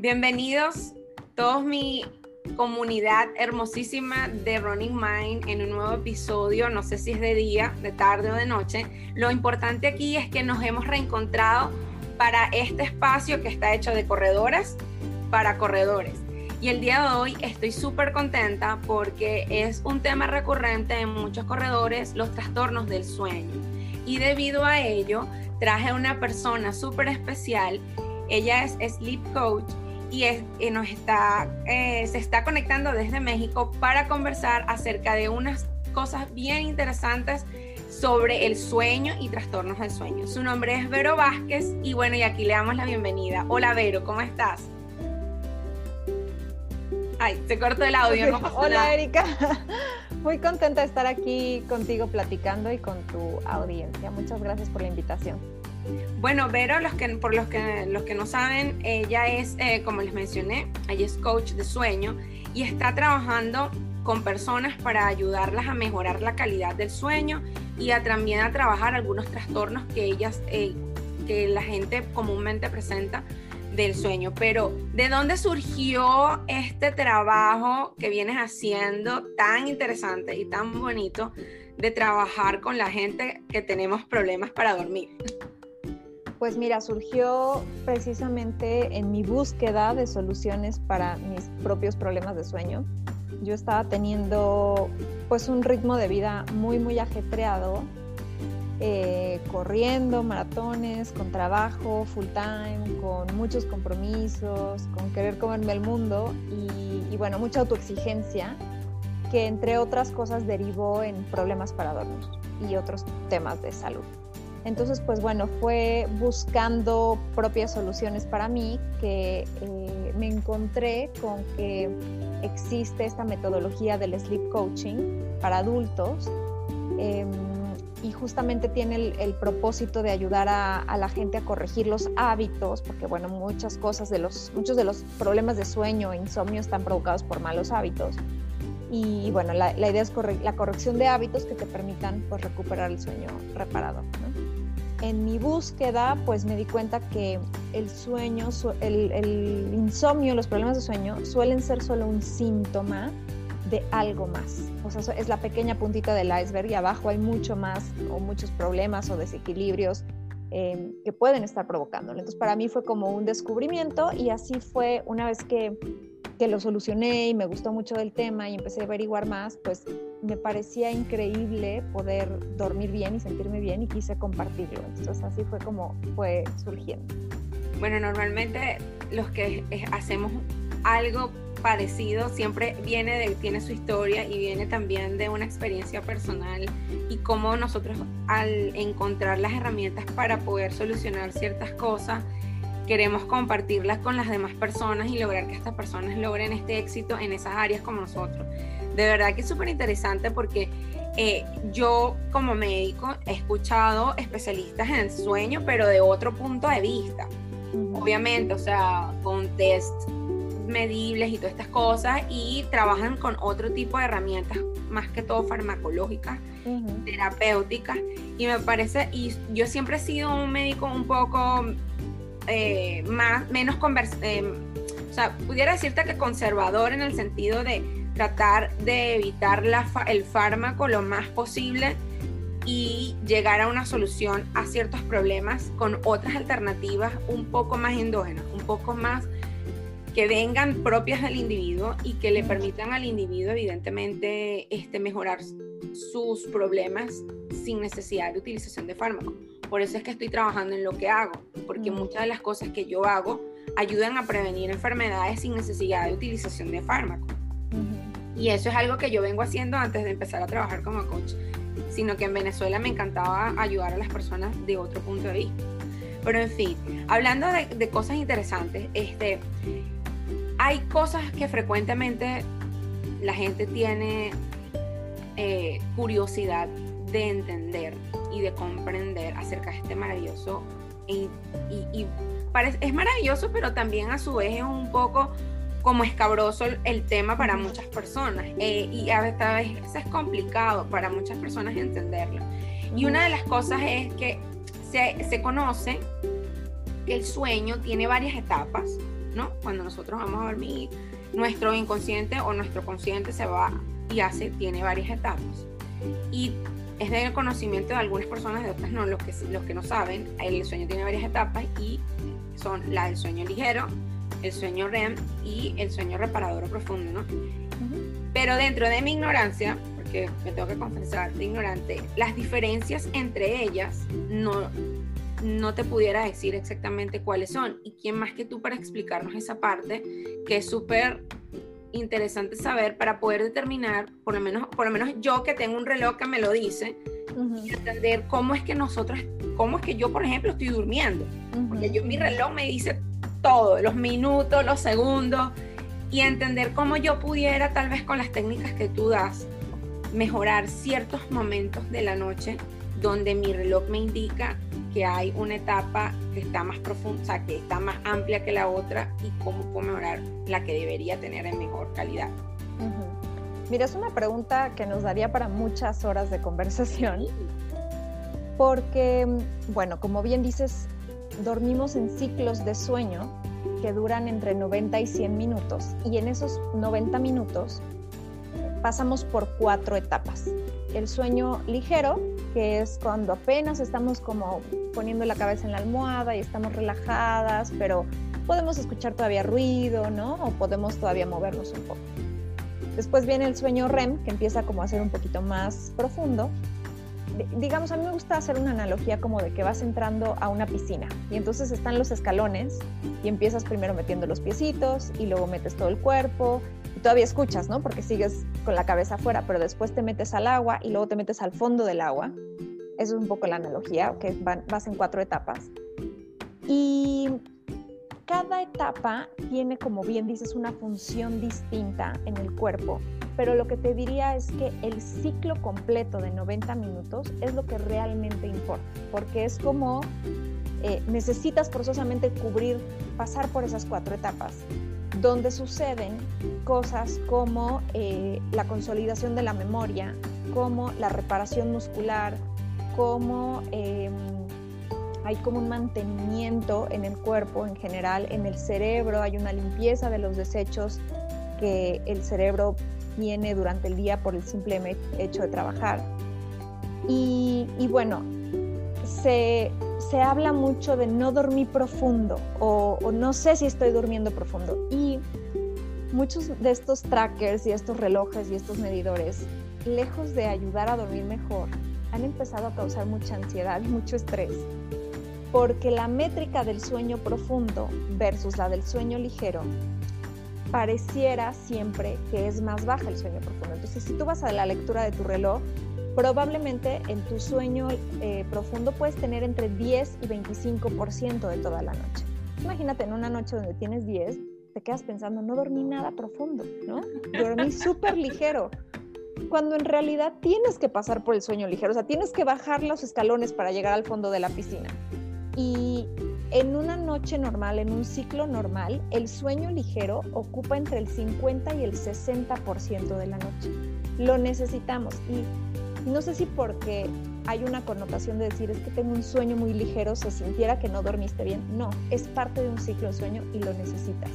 Bienvenidos todos mi comunidad hermosísima de Running Mind en un nuevo episodio, no sé si es de día, de tarde o de noche. Lo importante aquí es que nos hemos reencontrado para este espacio que está hecho de corredoras para corredores. Y el día de hoy estoy súper contenta porque es un tema recurrente en muchos corredores, los trastornos del sueño. Y debido a ello, traje a una persona súper especial. Ella es sleep coach y, nos está, eh, se está conectando desde México para conversar acerca de unas cosas bien interesantes sobre el sueño y trastornos del sueño. Su nombre es Vero Vázquez y bueno, y aquí le damos la bienvenida. Hola Vero, ¿cómo estás? Ay, se cortó el audio. Hola Erika, muy contenta de estar aquí contigo platicando y con tu audiencia. Muchas gracias por la invitación. Bueno, Vero, los que, por los que, los que no saben, ella es, eh, como les mencioné, ella es coach de sueño y está trabajando con personas para ayudarlas a mejorar la calidad del sueño y a, también a trabajar algunos trastornos que ellas, eh, que la gente comúnmente presenta del sueño. Pero, ¿de dónde surgió este trabajo que vienes haciendo tan interesante y tan bonito de trabajar con la gente que tenemos problemas para dormir? Pues mira, surgió precisamente en mi búsqueda de soluciones para mis propios problemas de sueño. Yo estaba teniendo pues un ritmo de vida muy muy ajetreado, eh, corriendo maratones, con trabajo full time, con muchos compromisos, con querer comerme el mundo y, y bueno, mucha autoexigencia que entre otras cosas derivó en problemas para dormir y otros temas de salud. Entonces, pues bueno, fue buscando propias soluciones para mí que eh, me encontré con que existe esta metodología del sleep coaching para adultos em, y justamente tiene el, propósito de ayudar a, la gente a corregir los hábitos, porque bueno, muchas cosas de los, muchos de los problemas de sueño e insomnio están provocados por malos hábitos. Y bueno, la, idea es la corrección de hábitos que te permitan pues, recuperar el sueño reparado. En mi búsqueda, pues me di cuenta que el sueño, el, el insomnio, los problemas de sueño suelen ser solo un síntoma de algo más. O sea, es la pequeña puntita del iceberg y abajo hay mucho más o muchos problemas o desequilibrios eh, que pueden estar provocándolo. Entonces, para mí fue como un descubrimiento y así fue una vez que que lo solucioné y me gustó mucho el tema y empecé a averiguar más, pues me parecía increíble poder dormir bien y sentirme bien y quise compartirlo. Entonces así fue como fue surgiendo. Bueno, normalmente los que hacemos algo parecido siempre viene tiene su historia y viene también de una experiencia personal y cómo nosotros al encontrar las herramientas para poder solucionar ciertas cosas, queremos compartirlas con las demás personas y lograr que estas personas logren este éxito en esas áreas como nosotros. De verdad que es súper interesante porque eh, yo como médico he escuchado especialistas en el sueño, pero de otro punto de vista. Obviamente, o sea, con test medibles y todas estas cosas y trabajan con otro tipo de herramientas, más que todo farmacológicas, terapéuticas. Y me parece, y yo siempre he sido un médico un poco eh, más, menos eh, o sea, pudiera decirte que conservador en el sentido de tratar de evitar el fármaco lo más posible y llegar a una solución a ciertos problemas con otras alternativas un poco más endógenas, un poco más que vengan propias del individuo y que le permitan al individuo evidentemente este, mejorar sus problemas sin necesidad de utilización de fármacos. Por eso es que estoy trabajando en lo que hago, porque muchas de las cosas que yo hago ayudan a prevenir enfermedades sin necesidad de utilización de fármacos. Y eso es algo que yo vengo haciendo antes de empezar a trabajar como coach, sino que en Venezuela me encantaba ayudar a las personas de otro punto de vista. Pero en fin, hablando de, cosas interesantes, este, hay cosas que frecuentemente la gente tiene eh, curiosidad de entender y de comprender acerca de este maravilloso y, es maravilloso, pero también a su vez es un poco como escabroso el, tema para muchas personas eh, y a veces es complicado para muchas personas entenderlo. Y una de las cosas es que se, se conoce que el sueño tiene varias etapas ¿no? Cuando nosotros vamos a dormir, nuestro inconsciente o nuestro consciente se va y hace, tiene varias etapas. Y es del conocimiento de algunas personas, de otras no, los que, los que no saben, el sueño tiene varias etapas y son la del sueño ligero, el sueño REM y el sueño reparador o profundo, ¿no? Pero dentro de mi ignorancia, porque me tengo que confesar de ignorante, las diferencias entre ellas no, no te pudiera decir exactamente cuáles son. ¿Y quién más que tú para explicarnos esa parte que es súper interesante saber para poder determinar, por lo menos, por lo menos yo que tengo un reloj que me lo dice, y entender cómo es que nosotros, cómo es que yo, por ejemplo, estoy durmiendo. Porque yo mi reloj me dice todo, los minutos, los segundos, y entender cómo yo pudiera, tal vez con las técnicas que tú das, mejorar ciertos momentos de la noche donde mi reloj me indica que hay una etapa que está más profunda, o sea, que está más amplia que la otra y cómo puedo mejorar la que debería tener en mejor calidad. Mira, es una pregunta que nos daría para muchas horas de conversación, porque, bueno, como bien dices, dormimos en ciclos de sueño que duran entre 90 y 100 minutos y en esos 90 minutos pasamos por cuatro etapas. El sueño ligero, que es cuando apenas estamos como poniendo la cabeza en la almohada y estamos relajadas, pero podemos escuchar todavía ruido, ¿no? O podemos todavía movernos un poco. Después viene el sueño REM, que empieza como a ser un poquito más profundo. Digamos, a mí me gusta hacer una analogía como de que vas entrando a una piscina y entonces están los escalones y empiezas primero metiendo los piecitos y luego metes todo el cuerpo y todavía escuchas, ¿no? Porque sigues con la cabeza afuera, pero después te metes al agua y luego te metes al fondo del agua. Eso es un poco la analogía, que vas en cuatro etapas. Y cada etapa tiene, como bien dices, una función distinta en el cuerpo, pero lo que te diría es que el ciclo completo de 90 minutos es lo que realmente importa, porque es como eh, necesitas forzosamente cubrir, pasar por esas cuatro etapas, donde suceden cosas como eh, la consolidación de la memoria, como la reparación muscular, como... Em, hay como un mantenimiento en el cuerpo en general, en el cerebro, hay una limpieza de los desechos que el cerebro tiene durante el día por el simple hecho de trabajar. Y, bueno, se, habla mucho de no dormir profundo o, o no sé si estoy durmiendo profundo. Y muchos de estos trackers y estos relojes y estos medidores, lejos de ayudar a dormir mejor, han empezado a causar mucha ansiedad mucho estrés porque la métrica del sueño profundo versus la del sueño ligero pareciera siempre que es más baja el sueño profundo. Entonces, si tú vas a la lectura de tu reloj, probablemente en tu sueño eh, profundo puedes tener entre 10 y 25% de toda la noche. Imagínate en una noche donde tienes 10, te quedas pensando, no dormí nada profundo, ¿no? Dormí súper ligero. Cuando en realidad tienes que pasar por el sueño ligero, o sea, tienes que bajar los escalones para llegar al fondo de la piscina. Y en una noche normal, en un ciclo normal, el sueño ligero ocupa entre el 50 y el 60% de la noche. Lo necesitamos y no sé si porque hay una connotación de decir es que tengo un sueño muy ligero, se sintiera que no dormiste bien. No, es parte de un ciclo de sueño y lo necesitas.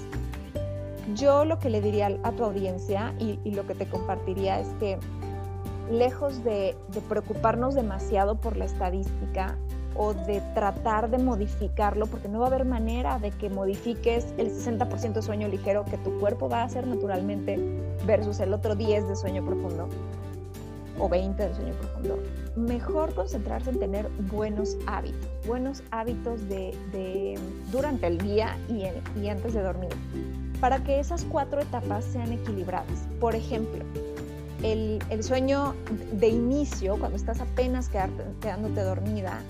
Yo lo que le diría a tu audiencia y, lo que te compartiría es que lejos de preocuparnos demasiado por la estadística, o de tratar de modificarlo, porque no va a haber manera de que modifiques el 60% de sueño ligero que tu cuerpo va a hacer naturalmente versus el otro 10 de sueño profundo o 20 de sueño profundo. Mejor concentrarse en tener buenos hábitos, buenos hábitos de, durante el día y, antes de dormir, para que esas cuatro etapas sean equilibradas. Por ejemplo, el, el, sueño de inicio, cuando estás apenas quedándote dormida,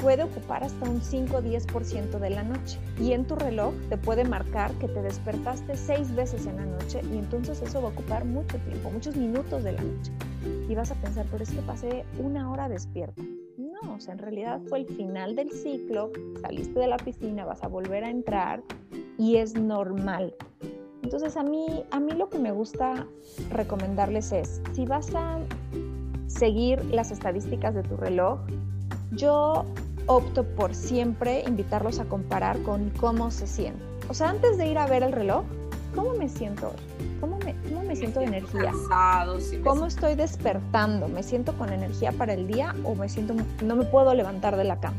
puede ocupar hasta un 5 o 10% de la noche. Y en tu reloj te puede marcar que te despertaste seis veces en la noche y entonces eso va a ocupar mucho tiempo, muchos minutos de la noche. Y vas a pensar, pero es que pasé una hora despierta. No, o sea, en realidad fue el final del ciclo, saliste de la piscina, vas a volver a entrar y es normal. Entonces a mí, a mí lo que me gusta recomendarles es, si vas a seguir las estadísticas de tu reloj, yo opto por siempre invitarlos a comparar con cómo se sienten. O sea, antes de ir a ver el reloj, ¿cómo me siento hoy? ¿Cómo me, cómo me, siento de energía? ¿Cómo estoy despertando? ¿Me siento con energía para el día o me siento, no me puedo levantar de la cama?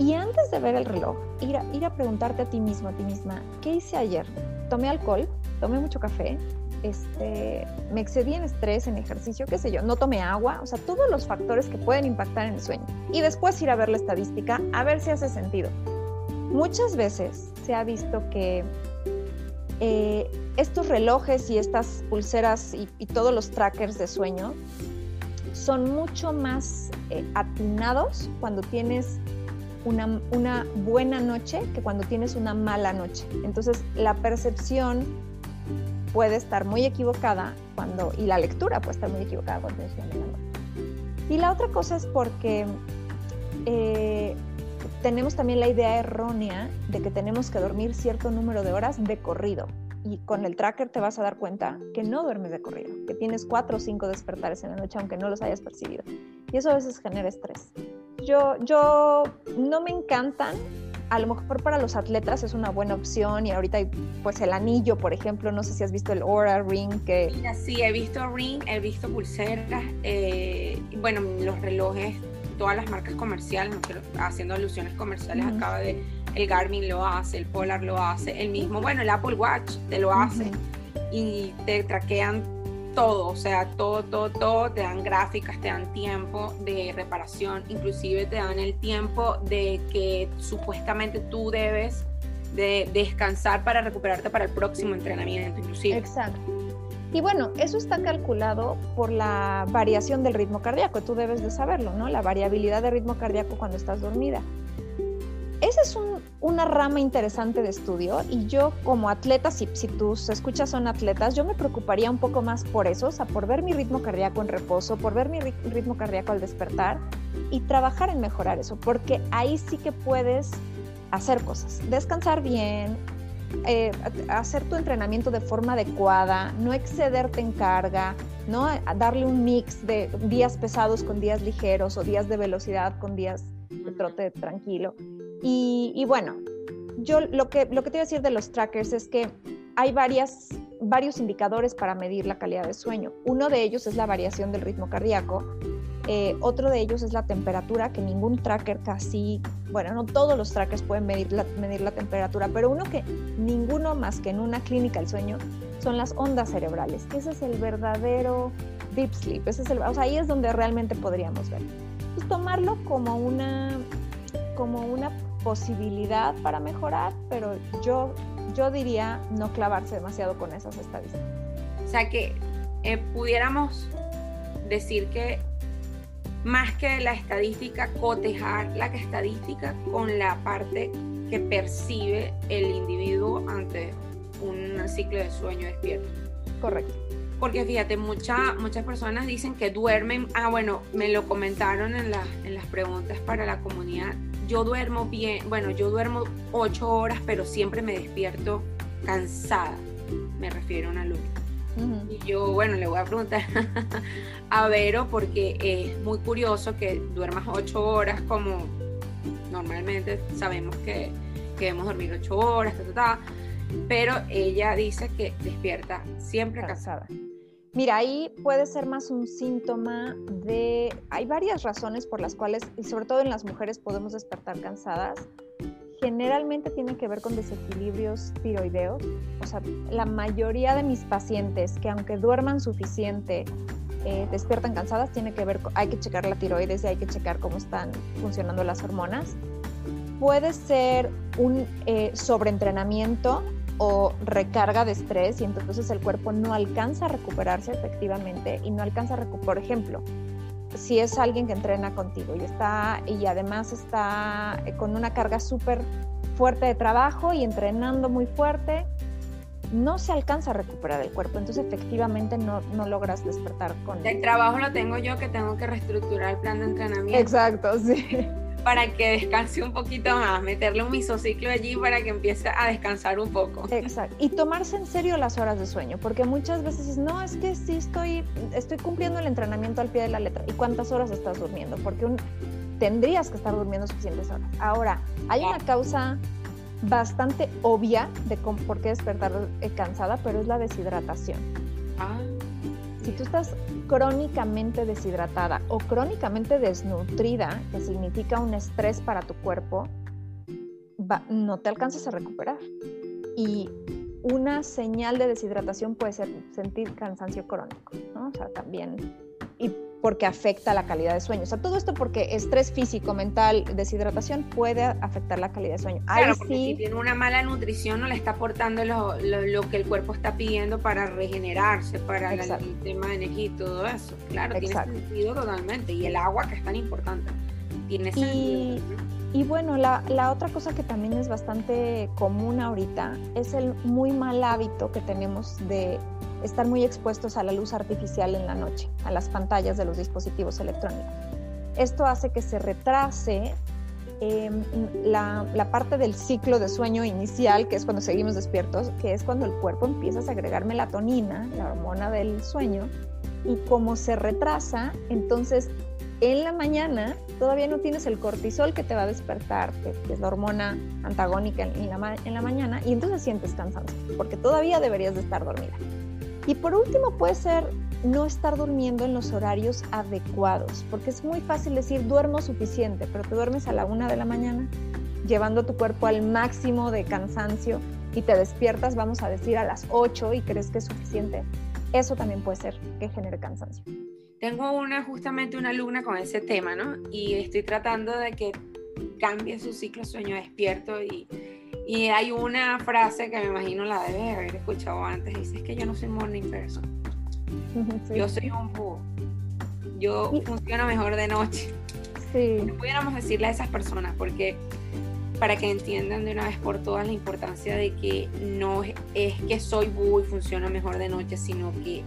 Y antes de ver el reloj, ir a, ir a preguntarte a ti mismo, a ti misma, ¿qué hice ayer? ¿Tomé alcohol? ¿Tomé mucho café? Este, me excedí en estrés, en ejercicio, qué sé yo, no tomé agua, o sea, todos los factores que pueden impactar en el sueño. Y después ir a ver la estadística, a ver si hace sentido. Muchas veces se ha visto que eh, estos relojes y estas pulseras y, todos los trackers de sueño son mucho más eh, atinados cuando tienes una, una, buena noche que cuando tienes una mala noche. Entonces la percepción puede estar muy equivocada cuando, y la lectura puede estar muy equivocada cuando noche. Y la otra cosa es porque eh, tenemos también la idea errónea de que tenemos que dormir cierto número de horas de corrido y con el tracker te vas a dar cuenta que no duermes de corrido, que tienes cuatro o cinco despertares en la noche aunque no los hayas percibido. Y eso a veces genera estrés. Yo, yo no me encantan, a lo mejor para los atletas es una buena opción y ahorita hay pues el anillo, por ejemplo, no sé si has visto el Aura Ring que... sí, he visto Ring, he visto pulseras, eh, bueno, los relojes, todas las marcas comerciales, haciendo alusiones comerciales, acaba de el Garmin lo hace, el Polar lo hace, el mismo, bueno, el Apple Watch te lo hace y te traquean todo, o sea, todo, todo, todo, te dan gráficas, te dan tiempo de reparación, inclusive te dan el tiempo de que supuestamente tú debes de descansar para recuperarte para el próximo entrenamiento, inclusive. Exacto. Y bueno, eso está calculado por la variación del ritmo cardíaco, tú debes de saberlo, ¿no? La variabilidad de ritmo cardíaco cuando estás dormida. Esa es una rama interesante de estudio y yo como atleta, si, si tus escuchas son atletas, yo me preocuparía un poco más por eso, o sea, por ver mi ritmo cardíaco en reposo, por ver mi ritmo cardíaco al despertar y trabajar en mejorar eso, porque ahí sí que puedes hacer cosas, descansar bien, eh, hacer tu entrenamiento de forma adecuada, no excederte en carga, ¿no? darle un mix de días pesados con días ligeros o días de velocidad con días de trote tranquilo. Y, bueno, yo lo que, lo que te iba a decir de los trackers es que hay varias, varios indicadores para medir la calidad de sueño. Uno de ellos es la variación del ritmo cardíaco. Eh, otro de ellos es la temperatura, que ningún tracker casi, bueno, no todos los trackers pueden medir la, medir la temperatura, pero uno que ninguno más que en una clínica del sueño son las ondas cerebrales, ese es el verdadero deep sleep, ese es el, o sea, ahí es donde realmente podríamos ver. Pues tomarlo como una, como una posibilidad para mejorar, pero yo, yo diría no clavarse demasiado con esas estadísticas. O sea que eh, pudiéramos decir que más que la estadística, cotejar la estadística con la parte que percibe el individuo ante un ciclo de sueño despierto. Correcto. Porque fíjate, mucha, muchas personas dicen que duermen, ah bueno, me lo comentaron en, en las preguntas para la comunidad, yo duermo bien, bueno, yo duermo ocho horas, pero siempre me despierto cansada, me refiero a una luz. Y yo, bueno, le voy a preguntar a Vero porque es muy curioso que duermas ocho horas como normalmente sabemos que, que debemos dormir ocho horas, pero ella dice que despierta siempre cansada. Mira, ahí puede ser más un síntoma de... Hay varias razones por las cuales, y sobre todo en las mujeres, podemos despertar cansadas. Generalmente tiene que ver con desequilibrios tiroideos. O sea, la mayoría de mis pacientes que aunque duerman suficiente, eh, despiertan cansadas, tiene que ver, hay que checar la tiroides y hay que checar cómo están funcionando las hormonas. Puede ser un eh, sobreentrenamiento o recarga de estrés y entonces el cuerpo no alcanza a recuperarse efectivamente y no alcanza a recuperar, por ejemplo, si es alguien que entrena contigo y está y además está eh, con una carga súper fuerte de trabajo y entrenando muy fuerte, no se alcanza a recuperar el cuerpo, entonces efectivamente no, no logras despertar con... El trabajo lo tengo yo que tengo que reestructurar el plan de entrenamiento. Exacto, sí para que descanse un poquito más, meterle un misociclo allí para que empiece a descansar un poco. Exacto. Y tomarse en serio las horas de sueño, porque muchas veces no, es que sí estoy, estoy cumpliendo el entrenamiento al pie de la letra. ¿Y cuántas horas estás durmiendo? Porque tendrías que estar durmiendo suficientes horas. Ahora, hay una causa bastante obvia de por qué despertar eh, cansada, pero es la deshidratación. Ah. Si tú estás crónicamente deshidratada o crónicamente desnutrida, que significa un estrés para tu cuerpo, no te alcanzas a recuperar. Y una señal de deshidratación puede ser sentir cansancio crónico. O sea, también, porque afecta la calidad de sueño. O sea, todo esto porque estrés físico, mental, deshidratación puede afectar la calidad de sueño. Claro, porque si tiene una mala nutrición no le está aportando lo, lo, que el cuerpo está pidiendo para regenerarse, para el, tema de energía y todo eso. Claro, tiene sentido totalmente. Y el agua, que es tan importante, tiene sentido. Y bueno, la, la, otra cosa que también es bastante común ahorita es el muy mal hábito que tenemos de estar muy expuestos a la luz artificial en la noche, a las pantallas de los dispositivos electrónicos. Esto hace que se retrase em, la, la, parte del ciclo de sueño inicial, que es cuando seguimos despiertos, que es cuando el cuerpo empieza a segregar melatonina, la hormona del sueño, y como se retrasa, entonces en la mañana todavía no tienes el cortisol que te va a despertar, que, es la hormona antagónica en la, en la mañana, y entonces sientes cansancio, porque todavía deberías de estar dormida. Y por último puede ser no estar durmiendo en los horarios adecuados, porque es muy fácil decir duermo suficiente, pero te duermes a la una de la mañana, llevando tu cuerpo al máximo de cansancio y te despiertas, vamos a decir, a las 8 y crees que es suficiente. Eso también puede ser que genere cansancio. Tengo una justamente una alumna con ese tema, ¿no? Y estoy tratando de que cambie su ciclo sueño despierto y y hay una frase que me imagino la debe haber escuchado antes, dice, es que yo no soy morning person. Yo soy un búho. Yo funciono mejor de noche. Sí. No pudiéramos decirle a esas personas, porque para que entiendan de una vez por todas la importancia de que no es que soy búho y funciono mejor de noche, sino que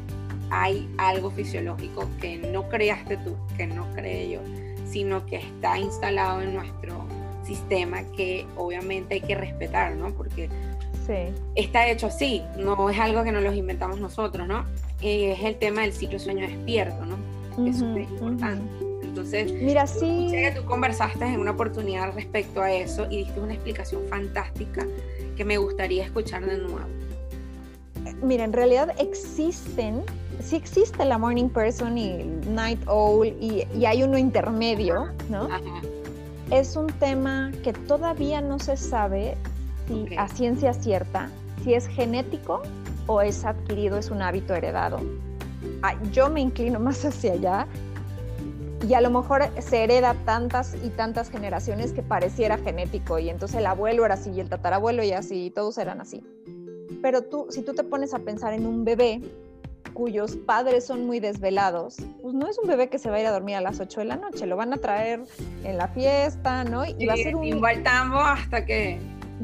hay algo fisiológico que no creaste tú, que no creé yo, sino que está instalado en nuestro sistema que obviamente hay que respetar, ¿no? Porque está hecho así, no es algo que nos los inventamos nosotros, ¿no? es el tema del ciclo sueño despierto, ¿no? Que es súper importante. Entonces, Mira, sí. que tú conversaste en una oportunidad respecto a eso y diste una explicación fantástica que me gustaría escuchar de nuevo. Mira, en realidad existen, sí existe la morning person y night owl y, y hay uno intermedio, ¿no? Ajá es un tema que todavía no se sabe si a ciencia cierta, si es genético o es adquirido, es un hábito heredado. Ah, yo me inclino más hacia allá y a lo mejor se hereda tantas y tantas generaciones que pareciera genético y entonces el abuelo era así y el tatarabuelo y así, y todos eran así. Pero tú, si tú te pones a pensar en un bebé, cuyos padres son muy desvelados, pues no es un bebé que se va a ir a dormir a las 8 de la noche, lo van a traer en la fiesta, ¿no? Y, va a ser un hasta que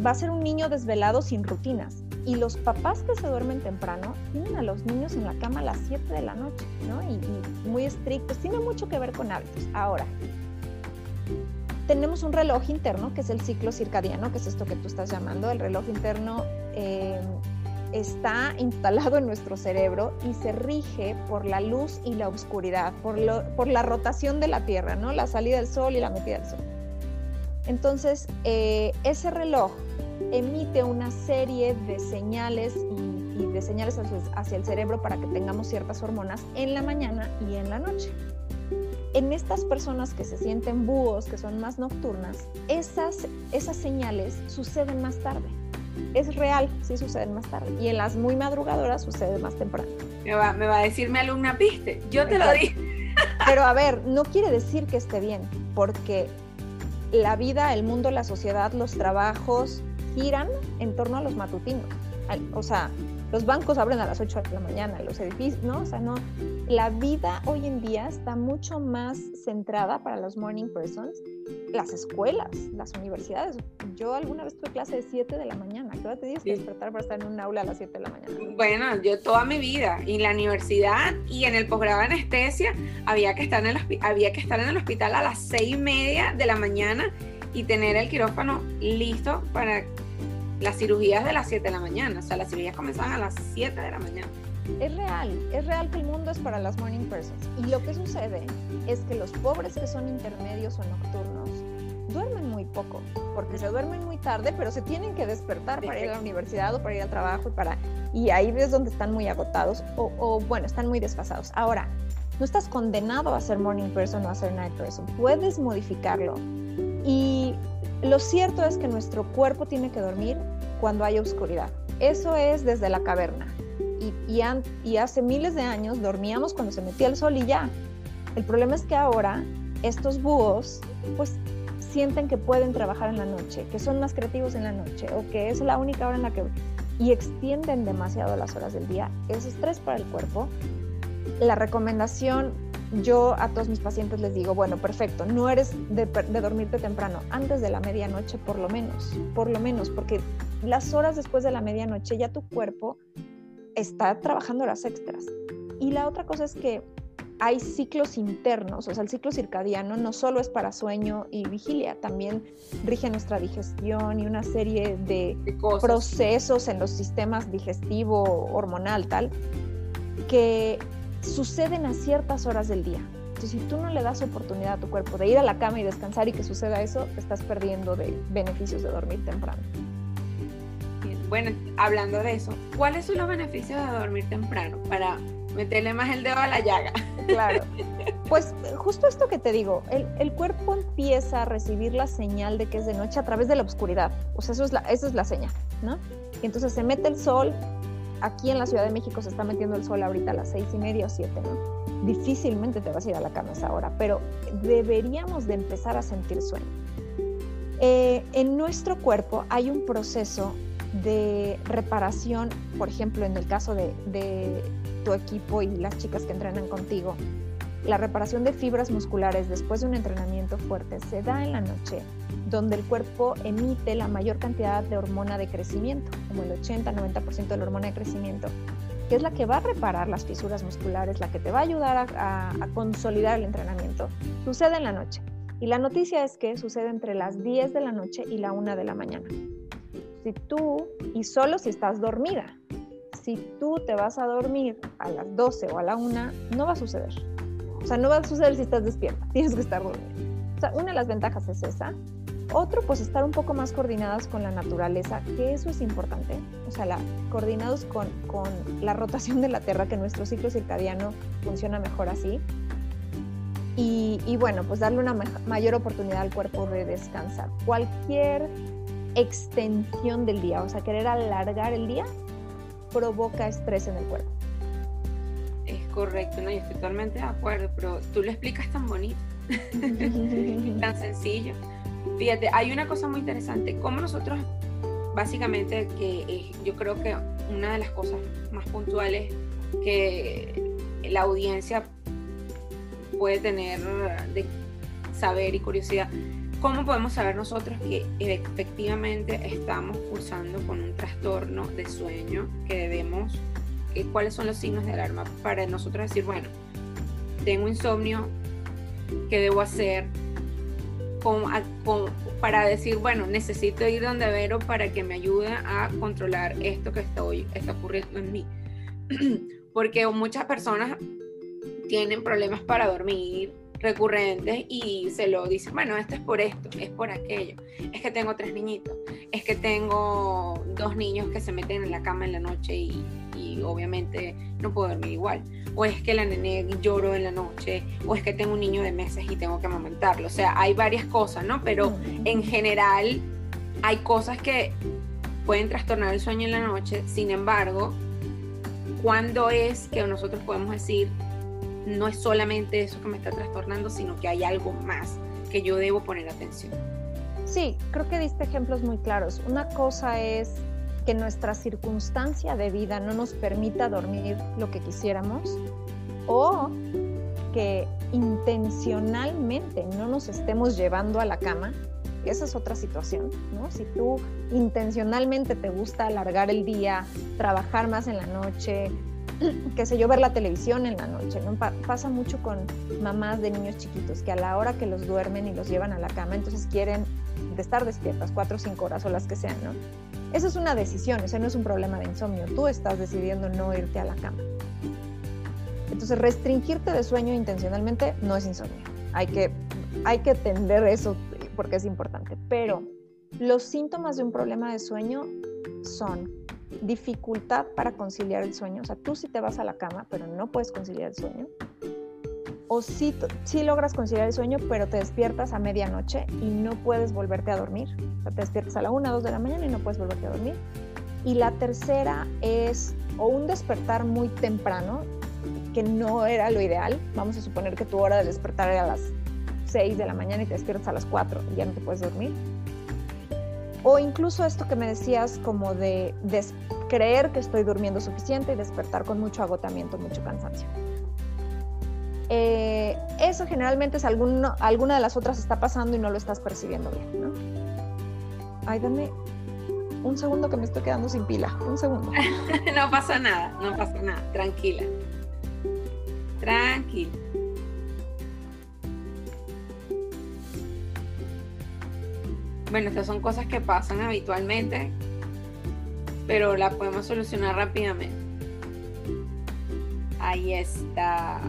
va a ser un niño desvelado sin rutinas. Y los papás que se duermen temprano tienen a los niños en la cama a las 7 de la noche, ¿no? Y, muy estrictos, tiene mucho que ver con hábitos. Ahora, tenemos un reloj interno, que es el ciclo circadiano, que es esto que tú estás llamando, el reloj interno eh, está instalado en nuestro cerebro y se rige por la luz y la oscuridad, por, por la rotación de la Tierra, ¿no? la salida del Sol y la metida del Sol. Entonces, eh, ese reloj emite una serie de señales y, de señales hacia, el cerebro para que tengamos ciertas hormonas en la mañana y en la noche. En estas personas que se sienten búhos, que son más nocturnas, esas, esas señales suceden más tarde es real, sí suceden más tarde. Y en las muy madrugadoras sucede más temprano. Me va, me va a decir mi alumna, viste, yo te lo dije. Pero a ver, no quiere decir que esté bien, porque la vida, el mundo, la sociedad, los trabajos giran en torno a los matutinos. O sea, los bancos abren a las 8 de la mañana, los edificios, ¿no? O sea, no. La vida hoy en día está mucho más centrada para los morning persons. Las escuelas, las universidades. Yo alguna vez tuve clase de 7 de la mañana. ¿Qué hora te tienes que despertar para estar en un aula a las 7 de la mañana? Bueno, yo toda mi vida, en la universidad y en el posgrado de anestesia, había que estar en el, había que estar en el hospital a las 6 y media de la mañana y tener el quirófano listo para las cirugías de las 7 de la mañana, o sea, las cirugías comenzaban a las 7 de la mañana. Es real, es real que el mundo es para las morning persons. Y lo que sucede es que los pobres que son intermedios o nocturnos duermen muy poco, porque se duermen muy tarde, pero se tienen que despertar para ir a la universidad o para ir al trabajo y para y ahí es donde están muy agotados o, o bueno, están muy desfasados. Ahora, no estás condenado a ser morning person o a ser night person, puedes modificarlo. Y lo cierto es que nuestro cuerpo tiene que dormir cuando hay oscuridad. Eso es desde la caverna. Y, y, hace miles de años dormíamos cuando se metía el sol y ya. El problema es que ahora estos búhos pues sienten que pueden trabajar en la noche, que son más creativos en la noche o que es la única hora en la que... y extienden demasiado las horas del día. Es estrés para el cuerpo. La recomendación, yo a todos mis pacientes les digo, bueno, perfecto, no eres de, de dormirte temprano, antes de la medianoche por lo menos, por lo menos, porque las horas después de la medianoche ya tu cuerpo está trabajando horas extras. Y la otra cosa es que hay ciclos internos, o sea, el ciclo circadiano no solo es para sueño y vigilia, también rige nuestra digestión y una serie de, procesos en los sistemas digestivo, hormonal, tal, que suceden a ciertas horas del día. Entonces, si tú no le das oportunidad a tu cuerpo de ir a la cama y descansar y que suceda eso, estás perdiendo de beneficios de dormir temprano. Bueno, hablando de eso, ¿cuáles son los beneficios de dormir temprano para meterle más el dedo a la llaga? Claro. Pues justo esto que te digo, el, cuerpo empieza a recibir la señal de que es de noche a través de la oscuridad. O sea, eso es la, eso es la señal, ¿no? Y entonces se mete el sol. Aquí en la Ciudad de México se está metiendo el sol ahorita a las seis y media o siete, ¿no? Difícilmente te vas a ir a la cama esa hora, pero deberíamos de empezar a sentir sueño. Eh, en nuestro cuerpo hay un proceso de reparación, por ejemplo, en el caso de, tu equipo y las chicas que entrenan contigo, la reparación de fibras musculares después de un entrenamiento fuerte se da en la noche, donde el cuerpo emite la mayor cantidad de hormona de crecimiento, como el 80-90% de la hormona de crecimiento, que es la que va a reparar las fisuras musculares, la que te va a ayudar a, consolidar el entrenamiento. Sucede en la noche. Y la noticia es que sucede entre las 10 de la noche y la 1 de la mañana si tú, y solo si estás dormida, si tú te vas a dormir a las 12 o a la 1, no va a suceder. O sea, no va a suceder si estás despierta, tienes que estar dormida. O sea, una de las ventajas es esa. Otro, pues estar un poco más coordinadas con la naturaleza, que eso es importante. O sea, la, coordinados con, con la rotación de la Tierra, que nuestro ciclo circadiano funciona mejor así. Y, y, bueno, pues darle una mayor oportunidad al cuerpo de descansar. Cualquier extensión del día, o sea, querer alargar el día, provoca estrés en el cuerpo. Correcto, no, yo estoy totalmente de acuerdo, pero tú lo explicas tan bonito, tan sencillo. Fíjate, hay una cosa muy interesante, como nosotros, básicamente, que yo creo que una de las cosas más puntuales que la audiencia puede tener de saber y curiosidad ¿Cómo podemos saber nosotros que efectivamente estamos cursando con un trastorno de sueño que debemos, cuáles son los signos de alarma para nosotros decir, bueno, tengo insomnio, ¿qué debo hacer? para decir, bueno, necesito ir donde Vero para que me ayude a controlar esto que estoy, está ocurriendo en mí. Porque muchas personas tienen problemas para dormir, recurrentes y se lo dice, bueno, esto es por esto, es por aquello, es que tengo tres niñitos, es que tengo dos niños que se meten en la cama en la noche y, obviamente no puedo dormir igual, o es que la nene lloro en la noche, o es que tengo un niño de meses y tengo que amamantarlo, o sea, hay varias cosas, ¿no? Pero en general hay cosas que pueden trastornar el sueño en la noche, sin embargo, ¿cuándo es que nosotros podemos decir, no es solamente eso que me está trastornando, sino que hay algo más que yo debo poner atención. Sí, creo que diste ejemplos muy claros. Una cosa es que nuestra circunstancia de vida no nos permita dormir lo que quisiéramos o que intencionalmente no nos estemos llevando a la cama. Esa es otra situación, ¿no? Si tú intencionalmente te gusta alargar el día, trabajar más en la noche, qué sé yo, ver la televisión en la noche. ¿no? pasa mucho con mamás de niños chiquitos que a la hora que los duermen y los llevan a la cama, entonces quieren estar despiertas cuatro o cinco horas o las que sean, ¿no? Eso es una decisión, ese no es un problema de insomnio. Tú estás decidiendo no irte a la cama. Entonces, restringirte de sueño intencionalmente no es insomnio. Hay que, hay que tender eso porque es importante. Pero los síntomas de un problema de sueño son dificultad para conciliar el sueño, o sea, tú sí te vas a la cama, pero no puedes conciliar el sueño, o sí, logras conciliar el sueño, pero te despiertas a medianoche y no puedes volverte a dormir, o sea, te despiertas a la 1 o 2 de la mañana y no puedes volverte a dormir. Y la tercera es o un despertar muy temprano, que no era lo ideal, vamos a suponer que tu hora de despertar era a las 6 de la mañana y te despiertas a las 4 y ya no te puedes dormir o incluso esto que me decías como de, creer que estoy durmiendo suficiente y despertar con mucho agotamiento, mucho cansancio. Eh, eso generalmente es alguno, alguna de las otras está pasando y no lo estás percibiendo bien, ¿no? Ay, dame un segundo que me estoy quedando sin pila. Un segundo. no pasa nada, no pasa nada. Tranquila. Tranquila. Bueno, estas son cosas que pasan habitualmente, pero las podemos solucionar rápidamente. Ahí está.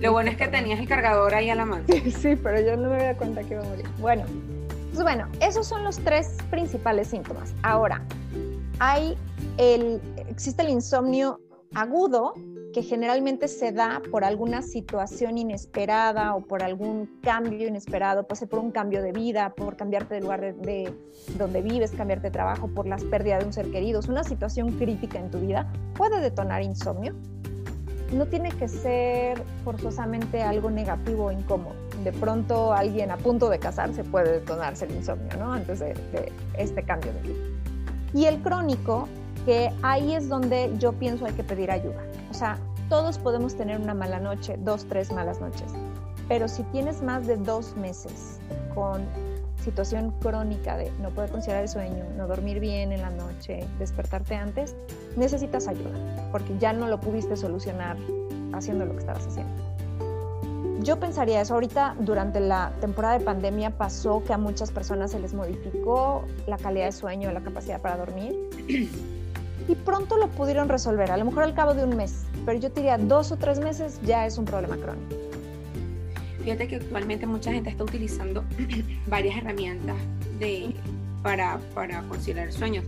Lo bueno es que tenías el cargador ahí a la mano. Sí, pero yo no me había cuenta que iba a morir. Bueno, pues bueno, esos son los tres principales síntomas. Ahora, hay el, existe el insomnio agudo, que generalmente se da por alguna situación inesperada o por algún cambio inesperado, puede ser por un cambio de vida, por cambiarte de lugar de, donde vives, cambiarte de trabajo, por las pérdidas de un ser querido. Es una situación crítica en tu vida, puede detonar insomnio. No tiene que ser forzosamente algo negativo o incómodo. De pronto alguien a punto de casarse puede detonarse el insomnio, ¿no? Antes de, de este cambio de vida. Y el crónico que ahí es donde yo pienso hay que pedir ayuda. Sea, todos podemos tener una mala noche, dos, tres malas noches, pero si tienes más de dos meses con situación crónica de no poder conciliar el sueño, no dormir bien en la noche, despertarte antes, necesitas ayuda, porque ya no lo pudiste solucionar haciendo lo que estabas haciendo. Yo pensaría eso. Ahorita, durante la temporada de pandemia, pasó que a muchas personas se les modificó la calidad de sueño, la capacidad para dormir y pronto lo pudieron resolver, a lo mejor al cabo de un mes, pero yo diría dos o tres meses ya es un problema crónico. Fíjate que actualmente mucha gente está utilizando varias herramientas de, para, para conciliar sueños.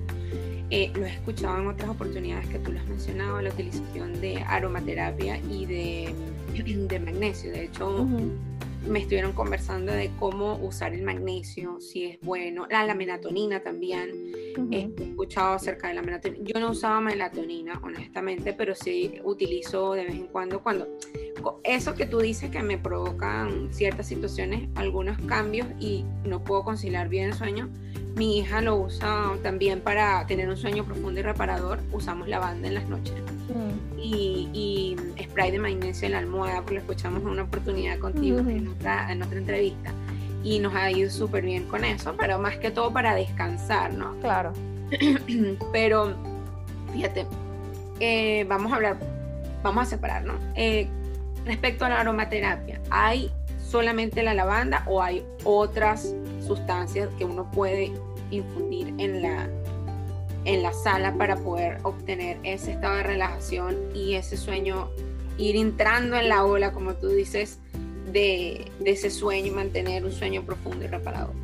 Eh, lo he escuchado en otras oportunidades que tú lo has mencionado, la utilización de aromaterapia y de, de magnesio. De hecho, me estuvieron conversando de cómo usar el magnesio, si es bueno, la, la melatonina también. He escuchado acerca de la melatonina. Yo no usaba melatonina, honestamente, pero sí utilizo de vez en cuando, cuando eso que tú dices que me provocan ciertas situaciones, algunos cambios y no puedo conciliar bien el sueño. Mi hija lo usa también para tener un sueño profundo y reparador. Usamos lavanda en las noches. Mm. Y, spray de magnesio en la almohada, porque lo escuchamos en una oportunidad contigo en, otra, en otra entrevista. Y nos ha ido súper bien con eso, pero más que todo para descansar, ¿no? Claro. pero, fíjate, eh, vamos a hablar, vamos a separar, ¿no? Eh, respecto a la aromaterapia, ¿hay solamente la lavanda o hay otras sustancias que uno puede infundir en la, en la sala para poder obtener ese estado de relajación y ese sueño, ir entrando en la ola, como tú dices, de, de ese sueño y mantener un sueño profundo y reparador.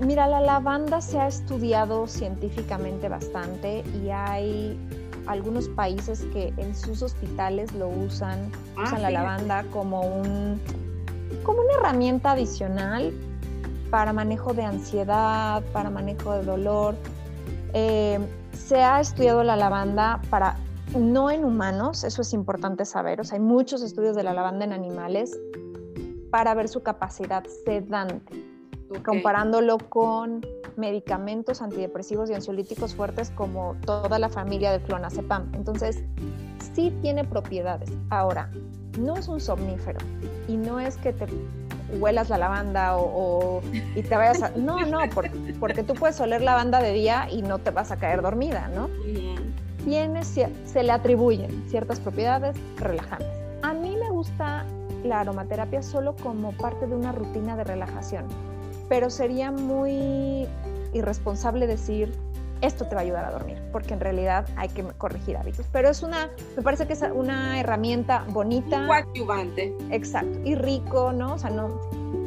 Mira, la lavanda se ha estudiado científicamente bastante y hay algunos países que en sus hospitales lo usan, ah, usan la lavanda como un como una herramienta adicional para manejo de ansiedad, para manejo de dolor. Eh, se ha estudiado la lavanda para, no en humanos, eso es importante saber, o sea, hay muchos estudios de la lavanda en animales para ver su capacidad sedante, comparándolo con medicamentos antidepresivos y ansiolíticos fuertes como toda la familia de clonazepam. Entonces, sí tiene propiedades. Ahora, no es un somnífero y no es que te huelas la lavanda o, y te vayas a... No, no, porque, tú puedes oler lavanda de día y no te vas a caer dormida, ¿no? Tiene, se le atribuyen ciertas propiedades relajantes. A mí me gusta la aromaterapia solo como parte de una rutina de relajación, pero sería muy irresponsable decir esto te va a ayudar a dormir, porque en realidad hay que corregir hábitos. Pero es una, me parece que es una herramienta bonita. Coadyuvante. Exacto, y rico, ¿no? O sea, no,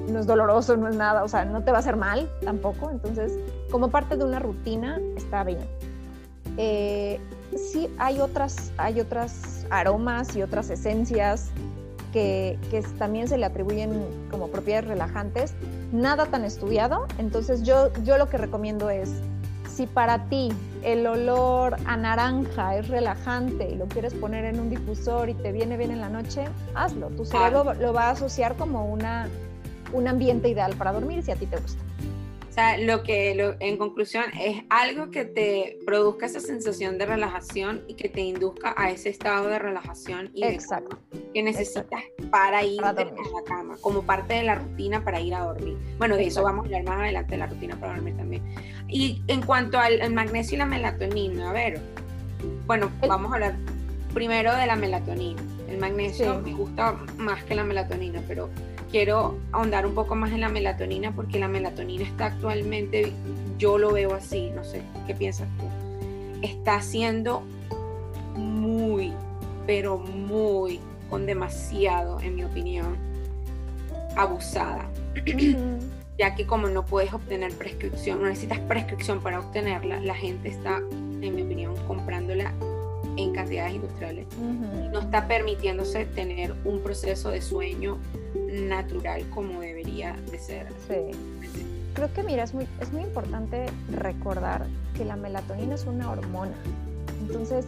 no es doloroso, no es nada, o sea, no te va a hacer mal tampoco. Entonces, como parte de una rutina, está bien. Eh, sí, hay otras, hay otras aromas y otras esencias que, que, también se le atribuyen como propiedades relajantes, nada tan estudiado. Entonces, yo, yo lo que recomiendo es si para ti el olor a naranja es relajante y lo quieres poner en un difusor y te viene bien en la noche, hazlo. Tu cerebro lo va a asociar como una, un ambiente ideal para dormir si a ti te gusta. O sea, lo que en conclusión es algo que te produzca esa sensación de relajación y que te induzca a ese estado de relajación y Exacto. que necesitas para ir a la cama, como parte de la rutina para ir a dormir. Bueno, de eso vamos a hablar más adelante de la rutina para dormir también. Y en cuanto al, magnesio y la melatonina, a ver, bueno, vamos a hablar primero de la melatonina. El magnesio me gusta más que la melatonina, pero quiero ahondar un poco más en la melatonina porque la melatonina está actualmente, yo lo veo así, no sé, ¿qué piensas tú? Está siendo muy, pero muy, con demasiado, en mi opinión, abusada. ya que como no puedes obtener prescripción, no necesitas prescripción para obtenerla, la gente está, en mi opinión, comprándola en cantidades industriales. No está permitiéndose tener un proceso de sueño natural como debería de ser. Sí. Creo que mira, es muy, es muy importante recordar que la melatonina es una hormona. Entonces,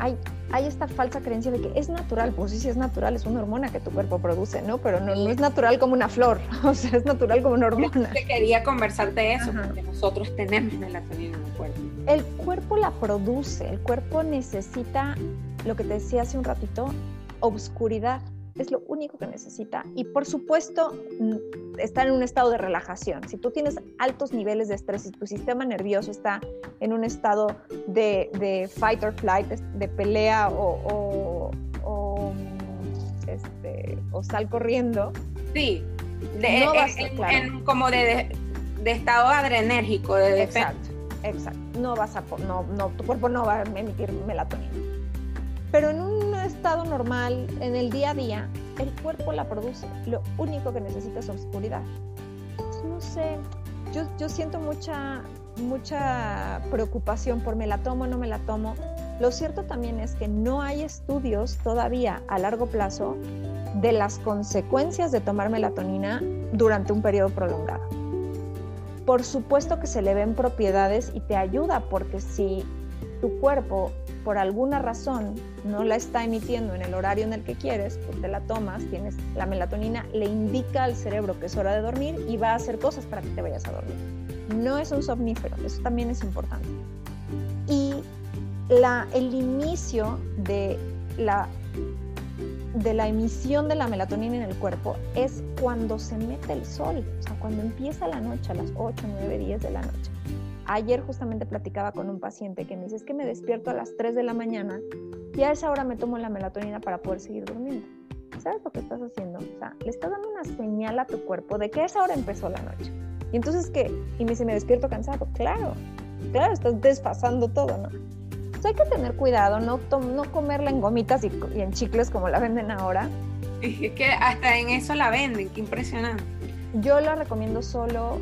hay, hay esta falsa creencia de que es natural, pues sí, sí es natural, es una hormona que tu cuerpo produce, ¿no? Pero no, no es natural como una flor, o sea, es natural como una hormona. Te quería conversarte de eso, porque nosotros tenemos melatonina en el cuerpo. El cuerpo la produce, el cuerpo necesita, lo que te decía hace un ratito, obscuridad es lo único que necesita. Y por supuesto, mm, estar en un estado de relajación. Si tú tienes altos niveles de estrés, si tu sistema nervioso está en un estado de, fight or flight, de pelea o, o, este, sal corriendo. Sí, como de, estado adrenérgico, de. Exacto, exacto. No vas a, no, no, tu cuerpo no va a emitir melatonina. Pero en un estado normal, en el día a día, el cuerpo la produce. Lo único que necesita es oscuridad. no sé, yo, yo siento mucha, mucha preocupación por me la tomo no me la tomo. Lo cierto también es que no hay estudios todavía a largo plazo de las consecuencias de tomar melatonina durante un periodo prolongado. Por supuesto que se le ven propiedades y te ayuda porque si tu cuerpo por alguna razón no la está emitiendo en el horario en el que quieres, pues te la tomas, tienes la melatonina, le indica al cerebro que es hora de dormir y va a hacer cosas para que te vayas a dormir. No es un somnífero, eso también es importante. Y el inicio de la, de la emisión de la melatonina en el cuerpo es cuando se mete el sol, o sea, cuando empieza la noche, a las 8, 9, 10 de la noche. Ayer justamente platicaba con un paciente que me dice, es que me despierto a las 3 de la mañana y a esa hora me tomo la melatonina para poder seguir durmiendo. ¿Sabes lo que estás haciendo? O sea, le estás dando una señal a tu cuerpo de que a esa hora empezó la noche. Y entonces, ¿qué? Y me dice, me despierto cansado. Claro, claro, estás desfasando todo, ¿no? Entonces hay que tener cuidado, no, no comerla en gomitas y, y en chicles como la venden ahora. Es que hasta en eso la venden, qué impresionante. Yo la recomiendo solo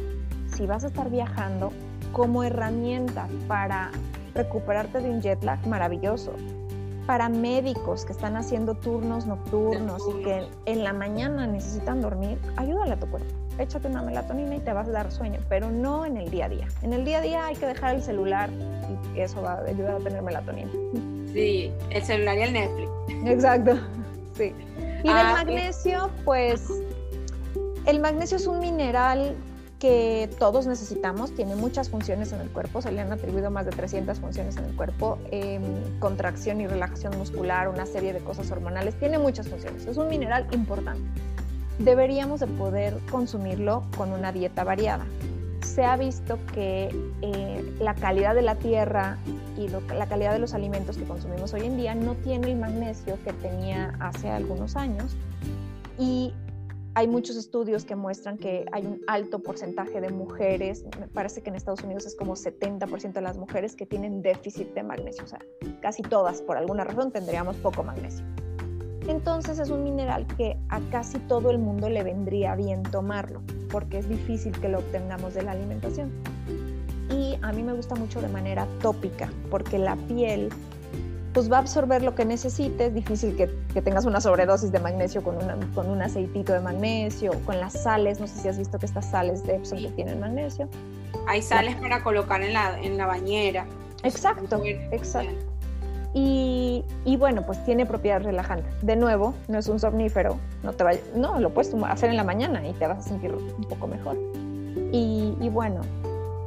si vas a estar viajando como herramienta para recuperarte de un jet lag maravilloso. Para médicos que están haciendo turnos nocturnos y que en la mañana necesitan dormir, ayúdale a tu cuerpo. Échate una melatonina y te vas a dar sueño, pero no en el día a día. En el día a día hay que dejar el celular y eso va a ayudar a tener melatonina. Sí, el celular y el Netflix. Exacto, sí. Y del ah, magnesio, pues el magnesio es un mineral que todos necesitamos, tiene muchas funciones en el cuerpo, se le han atribuido más de 300 funciones en el cuerpo, em, contracción y relajación muscular, una serie de cosas hormonales, tiene muchas funciones, es un mineral importante. Deberíamos de poder consumirlo con una dieta variada. Se ha visto que eh, la calidad de la tierra y la calidad de los alimentos que consumimos hoy en día no tiene el magnesio que tenía hace algunos años y hay muchos estudios que muestran que hay un alto porcentaje de mujeres, me parece que en Estados Unidos es como 70% de las mujeres que tienen déficit de magnesio, o sea, casi todas por alguna razón tendríamos poco magnesio. Entonces es un mineral que a casi todo el mundo le vendría bien tomarlo, porque es difícil que lo obtengamos de la alimentación. Y a mí me gusta mucho de manera tópica, porque la piel pues va a absorber lo que necesite. Es difícil que, tengas una sobredosis de magnesio con, con, un aceitito de magnesio, con las sales. No sé si has visto que estas sales de Epsom que tienen magnesio. Hay sales para colocar en la, en la bañera. Exacto, exacto. Y, y, bueno, pues tiene propiedades relajantes. De nuevo, no es un somnífero, no te vaya, no, lo puedes hacer en la mañana y te vas a sentir un poco mejor. Y, y bueno,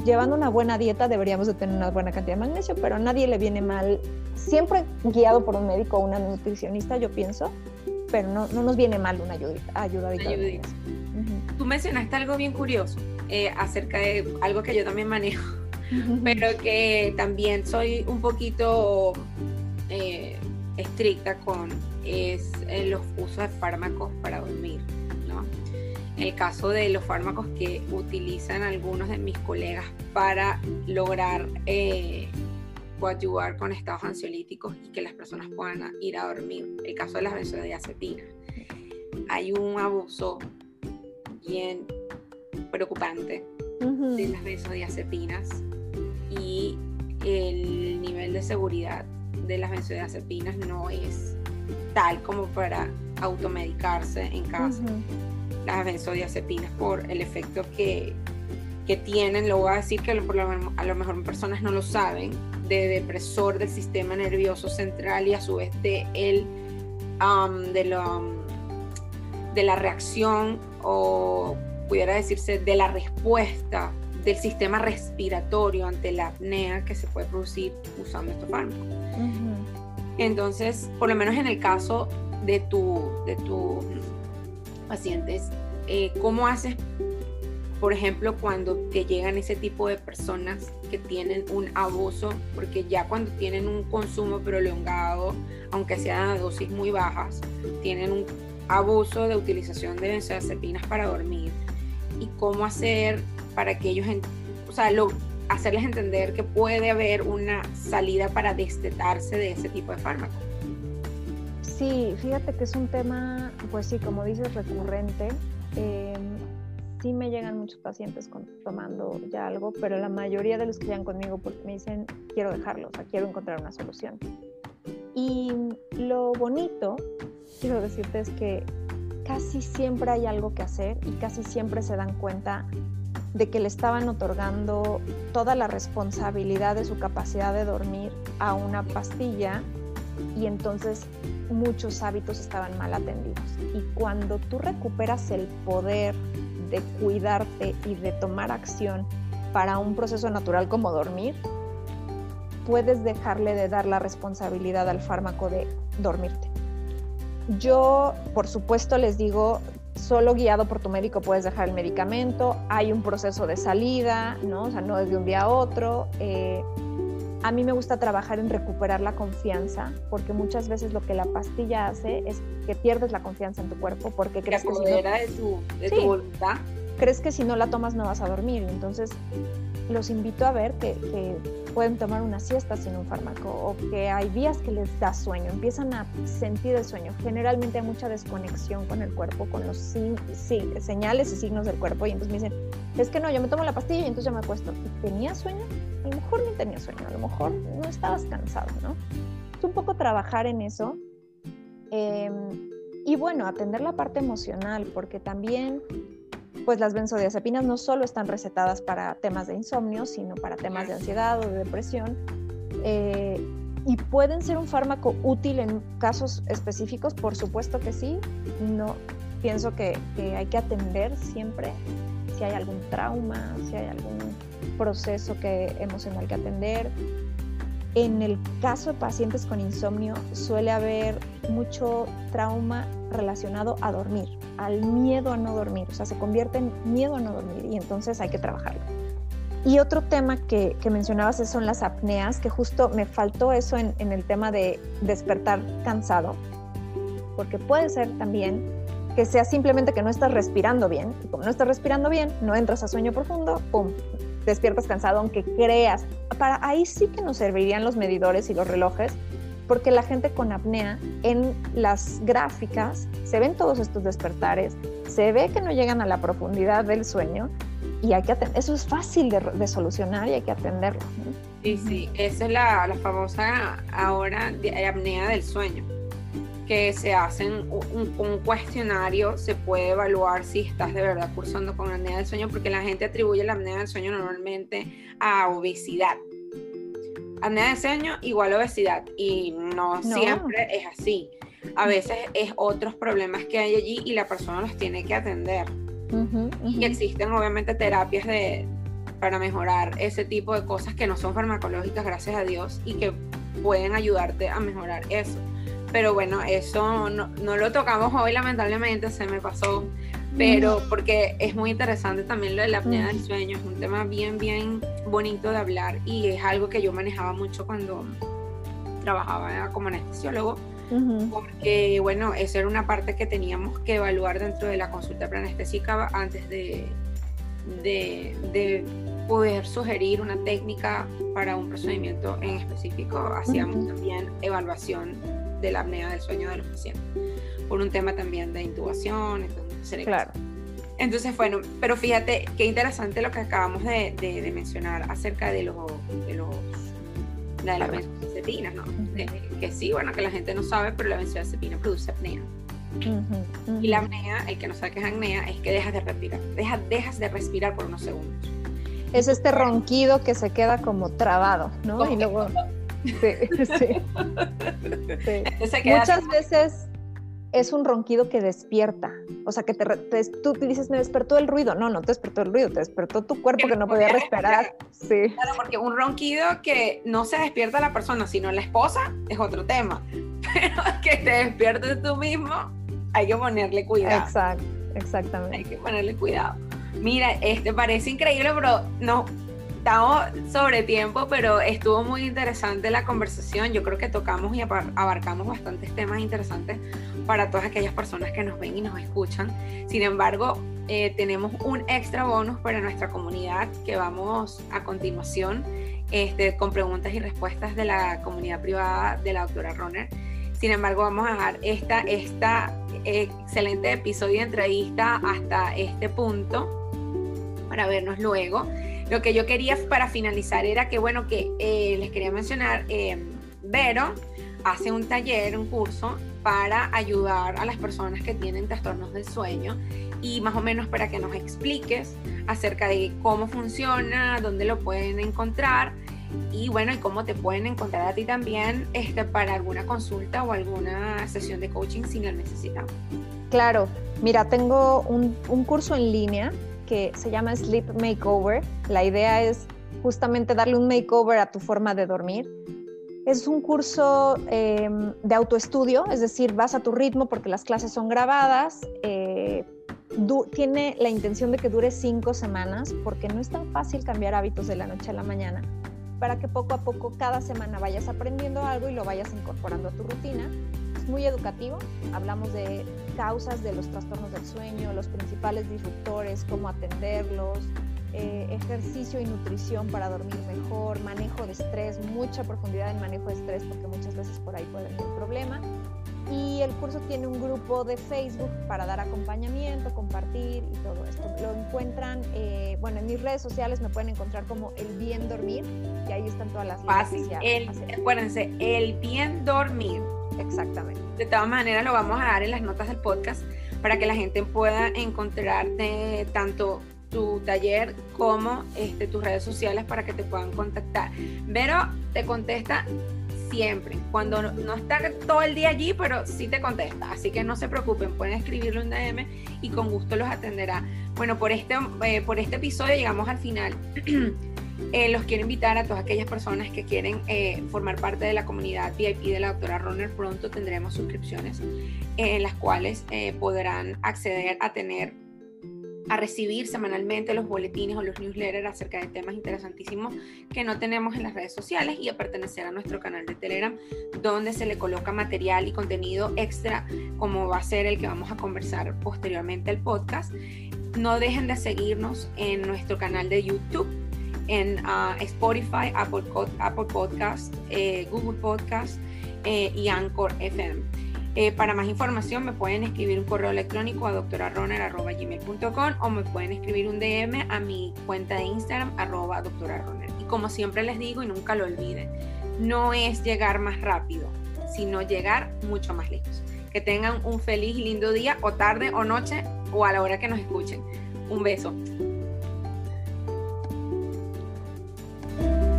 llevando una buena dieta deberíamos de tener una buena cantidad de magnesio, pero a nadie le viene mal, siempre guiado por un médico o una nutricionista, yo pienso, pero no, no nos viene mal una ayuda, ayudadita. Tú mencionaste algo bien curioso eh, acerca de algo que yo también manejo, pero que también soy un poquito eh, estricta con, es eh, los usos de fármacos para dormir. El caso de los fármacos que utilizan algunos de mis colegas para lograr eh, coadyuvar con estados ansiolíticos y que las personas puedan ir a dormir. El caso de las benzodiazepinas. Hay un abuso bien preocupante de las benzodiazepinas y el nivel de seguridad de las benzodiazepinas no es tal como para automedicarse en casa las benzodiazepinas por el efecto que, que tienen, lo voy a decir que a lo mejor personas no lo saben, de depresor del sistema nervioso central y a su vez de, el, de, lo, de la reacción o pudiera decirse de la respuesta del sistema respiratorio ante la apnea que se puede producir usando estos fármacos. Entonces, por lo menos en el caso de tu, de tu pacientes, eh, ¿cómo haces, por ejemplo, cuando te llegan ese tipo de personas que tienen un abuso? Porque ya cuando tienen un consumo prolongado, aunque sean a dosis muy bajas, tienen un abuso de utilización de benzodiazepinas para dormir. ¿Y cómo hacer para que ellos, o sea, hacerles entender que puede haber una salida para destetarse de ese tipo de fármacos? Sí, fíjate que es un tema, pues sí, como dices, recurrente. Eh, sí me llegan muchos pacientes tomando ya algo, pero la mayoría de los que llegan conmigo porque me dicen, quiero dejarlo, o sea, quiero encontrar una solución. Y lo bonito, quiero decirte, es que casi siempre hay algo que hacer y casi siempre se dan cuenta de que le estaban otorgando toda la responsabilidad de su capacidad de dormir a una pastilla y entonces muchos hábitos estaban mal atendidos. Y cuando tú recuperas el poder de cuidarte y de tomar acción para un proceso natural como dormir, puedes dejarle de dar la responsabilidad al fármaco de dormirte. Yo, por supuesto, les digo, solo guiado por tu médico puedes dejar el medicamento, hay un proceso de salida, ¿no? O sea, no es de un día a otro. Eh, a mí me gusta trabajar en recuperar la confianza, porque muchas veces lo que la pastilla hace es que pierdes la confianza en tu cuerpo, porque crees que si no, de, tu, de tu voluntad. Crees que si no la tomas no vas a dormir. Entonces, los invito a ver que, pueden tomar una siesta sin un fármaco o que hay días que les da sueño, empiezan a sentir el sueño. Generalmente hay mucha desconexión con el cuerpo, con los señales y signos del cuerpo y entonces me dicen, es que no, yo me tomo la pastilla y entonces ya me acuesto. ¿Y tenía sueño? A lo mejor no tenía sueño, a lo mejor no estabas cansado, ¿no? Es un poco trabajar en eso. Em, y bueno, atender la parte emocional, porque también pues las benzodiazepinas no solo están recetadas para temas de insomnio, sino para temas de ansiedad o de depresión. Eh, y pueden ser un fármaco útil en casos específicos, por supuesto que sí. No pienso que, hay que atender siempre si hay algún trauma, si hay algún proceso que, emocional que atender. En el caso de pacientes con insomnio suele haber mucho trauma relacionado a dormir, al miedo a no dormir, o sea, se convierte en miedo a no dormir y entonces hay que trabajarlo. Y otro tema que, mencionabas son las apneas, que justo me faltó eso en, el tema de despertar cansado, porque puede ser también que sea simplemente que no estás respirando bien. Y como no estás respirando bien, no entras a sueño profundo, ¡pum! Despiertas cansado, aunque creas. Para ahí sí que nos servirían los medidores y los relojes, porque la gente con apnea en las gráficas se ven todos estos despertares, se ve que no llegan a la profundidad del sueño y hay que eso es fácil de, solucionar y hay que atenderlo. Sí, sí, esa es la, la famosa ahora de apnea del sueño que se hacen un, un, cuestionario, se puede evaluar si estás de verdad cursando con apnea del sueño, porque la gente atribuye la apnea del sueño normalmente a obesidad. Apnea del sueño igual obesidad y no, siempre es así. A veces es otros problemas que hay allí y la persona los tiene que atender. Y existen obviamente terapias de, para mejorar ese tipo de cosas que no son farmacológicas, gracias a Dios, y que pueden ayudarte a mejorar eso. Pero bueno, eso no, no lo tocamos hoy, lamentablemente, se me pasó. Pero porque es muy interesante también lo de la apnea del sueño, es un tema bien, bien bonito de hablar y es algo que yo manejaba mucho cuando trabajaba como anestesiólogo. Porque, bueno, esa era una parte que teníamos que evaluar dentro de la consulta preanestésica antes de, de, de poder sugerir una técnica para un procedimiento en específico. Hacíamos también evaluación de la apnea del sueño de los pacientes, por un tema también de intubación, entonces, claro. Entonces, bueno, pero fíjate qué interesante lo que acabamos de, de, mencionar acerca de los, de los de las benzodiazepinas, ¿no? que sí, bueno, que la gente no sabe, pero la benzodiazepina produce apnea. Y la apnea, el que no sabe qué es apnea, es que dejas de respirar, dejas, dejas de respirar por unos segundos. Es este ronquido que se queda como trabado, ¿no? Y luego... Sí, sí. Muchas veces es un ronquido que despierta. O sea, que te, tú dices, me despertó el ruido. No, no te despertó el ruido, te despertó tu cuerpo que no podía respirar. Sí. Claro, porque un ronquido que no se despierta la persona, sino la esposa, es otro tema. Pero que te despiertes tú mismo, hay que ponerle cuidado. Exacto, exactamente. Hay que ponerle cuidado. Mira, este parece increíble, pero no, estamos sobre tiempo, pero estuvo muy interesante la conversación. Yo creo que tocamos y abarcamos bastantes temas interesantes para todas aquellas personas que nos ven y nos escuchan. Sin embargo, eh, tenemos un extra bonus para nuestra comunidad que vamos a continuación este, con preguntas y respuestas de la comunidad privada de la doctora Roner. Sin embargo, vamos a dejar esta, esta excelente episodio de entrevista hasta este punto para vernos luego. Lo que yo quería para finalizar era que, bueno, que eh, les quería mencionar, eh, Vero hace un taller, un curso para ayudar a las personas que tienen trastornos del sueño y más o menos para que nos expliques acerca de cómo funciona, dónde lo pueden encontrar y bueno, y cómo te pueden encontrar a ti también este, para alguna consulta o alguna sesión de coaching si la necesitan. Claro, mira, tengo un, un curso en línea que se llama Sleep Makeover. La idea es justamente darle un makeover a tu forma de dormir. Es un curso em, de autoestudio, es decir, vas a tu ritmo porque las clases son grabadas. Eh, tiene la intención de que dure cinco semanas porque no es tan fácil cambiar hábitos de la noche a la mañana para que poco a poco cada semana vayas aprendiendo algo y lo vayas incorporando a tu rutina muy educativo. Hablamos de causas de los trastornos del sueño, los principales disruptores, cómo atenderlos, eh, ejercicio y nutrición para dormir mejor, manejo de estrés, mucha profundidad en manejo de estrés porque muchas veces por ahí puede haber problema. Y el curso tiene un grupo de Facebook para dar acompañamiento, compartir y todo esto. Lo encuentran, eh, bueno, en mis redes sociales me pueden encontrar como El Bien Dormir y ahí están todas las Fácil, el, acuérdense, El Bien Dormir Exactamente. De todas maneras, lo vamos a dar en las notas del podcast para que la gente pueda encontrarte tanto tu taller como este, tus redes sociales para que te puedan contactar. Pero te contesta siempre, cuando no, está todo el día allí, pero sí te contesta. Así que no se preocupen, pueden escribirle un DM y con gusto los atenderá. Bueno, por este, eh, por este episodio llegamos al final. Eh, los quiero invitar a todas aquellas personas que quieren eh, formar parte de la comunidad VIP de la doctora Runner. Pronto tendremos suscripciones en las cuales eh, podrán acceder a tener a recibir semanalmente los boletines o los newsletters acerca de temas interesantísimos que no tenemos en las redes sociales y a pertenecer a nuestro canal de Telegram donde se le coloca material y contenido extra como va a ser el que vamos a conversar posteriormente al podcast. No dejen de seguirnos en nuestro canal de YouTube, en ah, Spotify, Apple, Apple Podcast, eh, Google Podcast eh, y Anchor FM. Eh, para más información me pueden escribir un correo electrónico a doctorarroner.gmail.com o me pueden escribir un DM a mi cuenta de Instagram arroba doctorarroner. Y como siempre les digo y nunca lo olviden, no es llegar más rápido, sino llegar mucho más lejos. Que tengan un feliz y lindo día o tarde o noche o a la hora que nos escuchen. Un beso. Thank you.